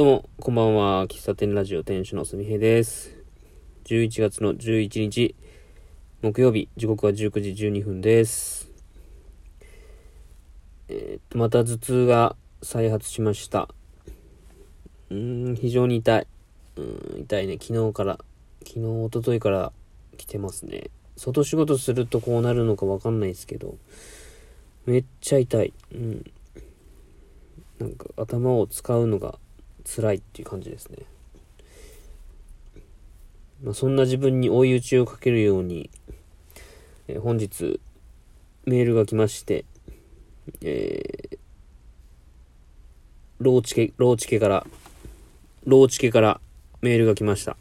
どうも、こんばんは。喫茶店ラジオ店主のすみへです。11月の11日、木曜日、時刻は19時12分です。えー、っと、また頭痛が再発しました。うーん、非常に痛い。うん、痛いね。昨日から、昨日、一昨日から来てますね。外仕事するとこうなるのかわかんないですけど、めっちゃ痛い。うん。なんか頭を使うのが辛いっていう感じですね。まあ、そんな自分に追い打ちをかけるように、えー、本日メールが来まして、えー、ローチケ、ローチケから、ローチケからメールが来ました。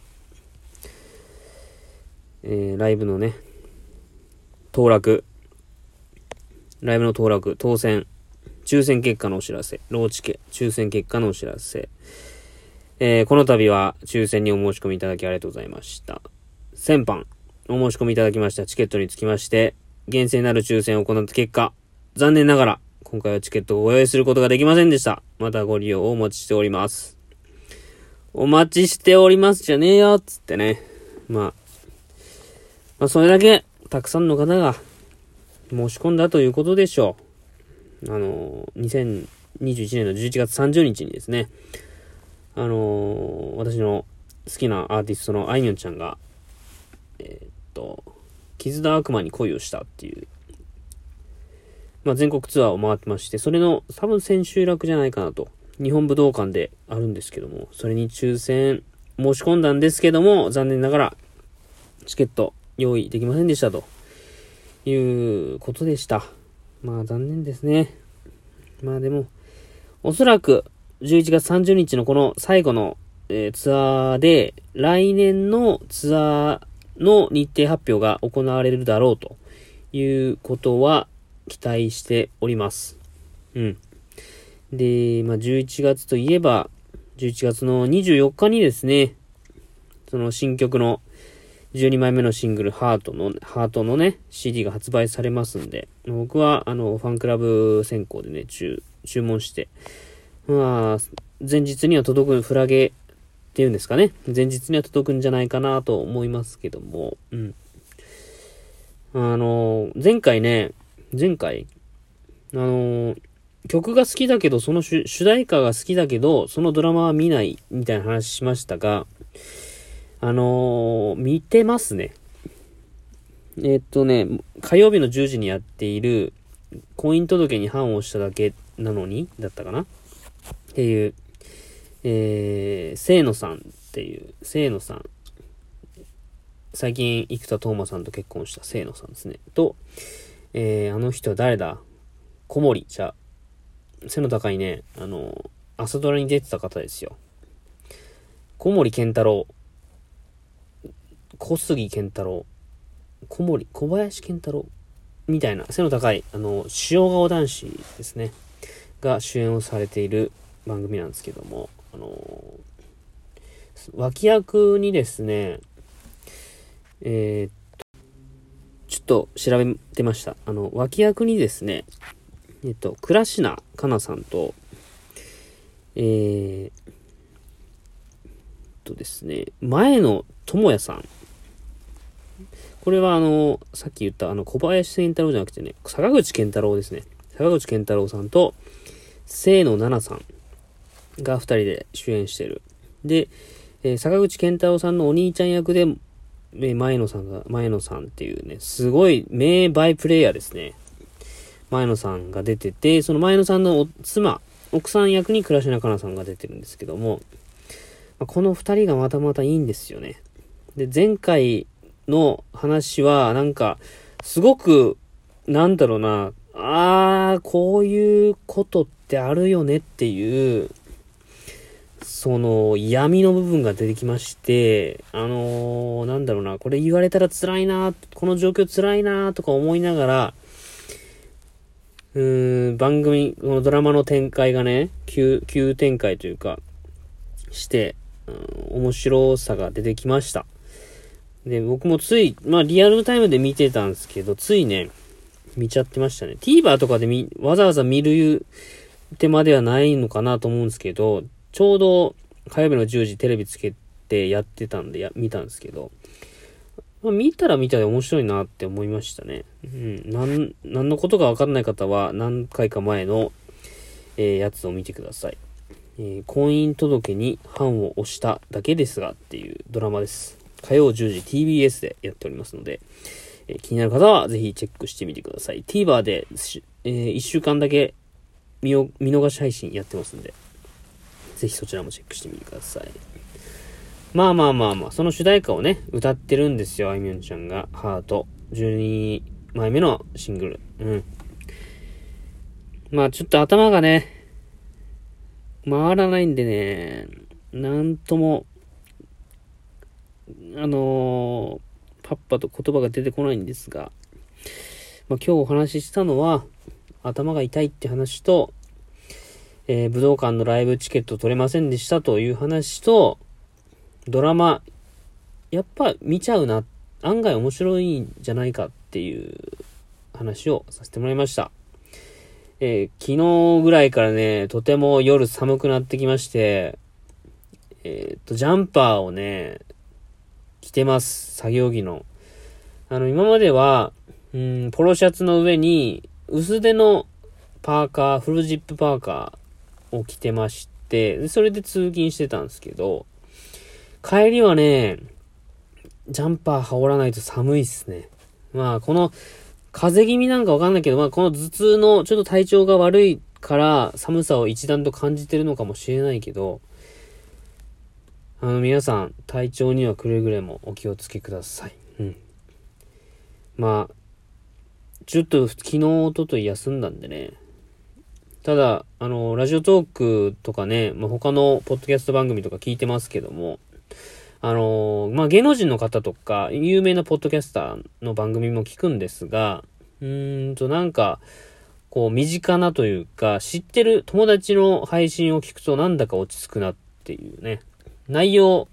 えー、ライブのね、当落、ライブの当落、当選、抽選結果のお知らせ、ローチケ、抽選結果のお知らせ、えー、この度は抽選にお申し込みいただきありがとうございました。1000番、お申し込みいただきましたチケットにつきまして、厳正なる抽選を行った結果、残念ながら、今回はチケットをご用意することができませんでした。またご利用をお待ちしております。お待ちしておりますじゃねえよつってね。まあ、まあ、それだけ、たくさんの方が申し込んだということでしょう。あの、2021年の11月30日にですね、あの私の好きなアーティストのあいみょんちゃんが、えー、っと、傷だ悪魔に恋をしたっていう、まあ、全国ツアーを回ってまして、それの多分千秋楽じゃないかなと、日本武道館であるんですけども、それに抽選申し込んだんですけども、残念ながらチケット用意できませんでしたということでした。まあ残念ですね。まあでも、おそらく11月30日のこの最後の、えー、ツアーで、来年のツアーの日程発表が行われるだろうということは期待しております。うん。で、まあ11月といえば、11月の24日にですね、その新曲の12枚目のシングル、ハートの、ハートのね、CD が発売されますんで、僕は、あの、ファンクラブ先行でね、注、注文して、まあ、前日には届くフラゲっていうんですかね。前日には届くんじゃないかなと思いますけども、うん。あの、前回ね、前回、あの、曲が好きだけど、その主題歌が好きだけど、そのドラマは見ないみたいな話しましたが、あのー、見てますね。え、っとね、火曜日の10時にやっている、婚姻届に判をしただけなのに、だったかな？っていう、えー、清野さんっていう、清野さん。最近、生田斗真さんと結婚した清野さんですね。と、えー、あの人は誰だ？小森。じゃ背の高いね、あの、朝ドラに出てた方ですよ。小森健太郎。小杉健太郎、小森、小林健太郎、みたいな背の高い、あの、塩顔男子ですね、が主演をされている番組なんですけども、あの、脇役にですね、えー、っと、ちょっと調べてました。あの、脇役にですね、えっと、倉科香奈さんと、えー、とですね、前野智也さんこれはあの、さっき言ったあの、小林健太郎じゃなくてね、坂口健太郎ですね。坂口健太郎さんと、清野奈々さんが二人で主演してる。で、えー、坂口健太郎さんのお兄ちゃん役で、え前野さんが、前野さんっていうね、すごい名バイプレイヤーですね。前野さんが出てて、その前野さんの妻、奥さん役に倉科香菜さんが出てるんですけども、まこの二人がまたまたいいんですよね。で、前回の話は、なんか、すごく、なんだろうな、あー、こういうことってあるよねっていう、その闇の部分が出てきまして、あのー、なんだろうな、これ言われたら辛いな、この状況辛いな、とか思いながら、うーん、番組、このドラマの展開がね、急、急展開というか、して、うん、面白さが出てきました。で、僕もつい、まあリアルタイムで見てたんですけど、ついね、見ちゃってましたね。TVer とかで見、わざわざ見る手間ではないのかなと思うんですけど、ちょうど火曜日の10時テレビつけてやってたんでや、見たんですけど、まあ、見たら見たで面白いなって思いましたね。うん。なん、何のことかわかんない方は何回か前の、えー、やつを見てください。えー、婚姻届に判を押しただけですがっていうドラマです。火曜10時 TBS でやっておりますので、えー、気になる方はぜひチェックしてみてください。TVer で、えー、1週間だけ見見逃し配信やってますんで、ぜひそちらもチェックしてみてください。まあまあまあまあ、その主題歌をね、歌ってるんですよ、あいみょんちゃんが。ハート。12枚目のシングル。うん。まあちょっと頭がね、回らないんでね、なんとも、あの、パッパと言葉が出てこないんですが、まあ今日お話ししたのは、頭が痛いって話と、えー、武道館のライブチケット取れませんでしたという話と、ドラマ、やっぱ見ちゃうな、案外面白いんじゃないかっていう話をさせてもらいました。えー、昨日ぐらいからね、とても夜寒くなってきまして、えっ、と、ジャンパーをね、着てます。作業着の。あの、今までは、うん、ポロシャツの上に、薄手のパーカー、フルジップパーカーを着てまして、それで通勤してたんですけど、帰りはね、ジャンパー羽織らないと寒いっすね。まあ、この、風邪気味なんかわかんないけど、まあ、この頭痛のちょっと体調が悪いから寒さを一段と感じてるのかもしれないけど、あの、皆さん、体調にはくれぐれもお気をつけください。うん。まあ、ちょっと昨日、おととい休んだんでね。ただ、あの、ラジオトークとかね、まあ、他のポッドキャスト番組とか聞いてますけども、あの、まあ、芸能人の方とか、有名なポッドキャスターの番組も聞くんですが、うーんと、なんか、こう、身近なというか、知ってる友達の配信を聞くとなんだか落ち着くなっていうね。内容、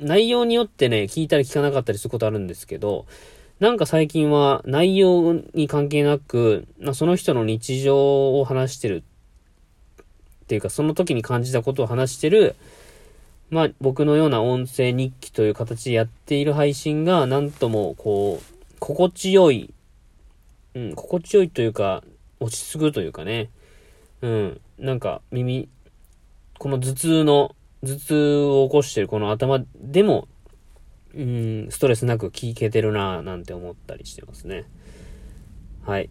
内容によってね、聞いたり聞かなかったりすることあるんですけど、なんか最近は内容に関係なく、まあその人の日常を話してる。っていうか、その時に感じたことを話してる、まあ僕のような音声日記という形でやっている配信がなんともこう、心地よい、うん、心地よいというか、落ち着くというかね、うん、なんか耳、この頭痛の、頭痛を起こしてるこの頭でも、うん、ストレスなく聞けてるなぁなんて思ったりしてますね。はい。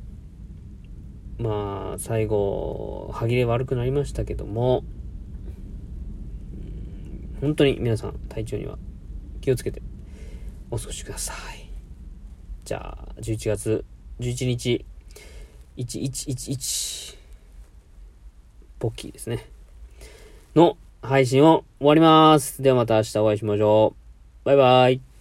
まあ、最後、歯切れ悪くなりましたけども、本当に皆さん体調には気をつけてお過ごしください。じゃあ、11月11日、1111、ポッキーですね。の配信を終わります。ではまた明日お会いしましょう。バイバイ。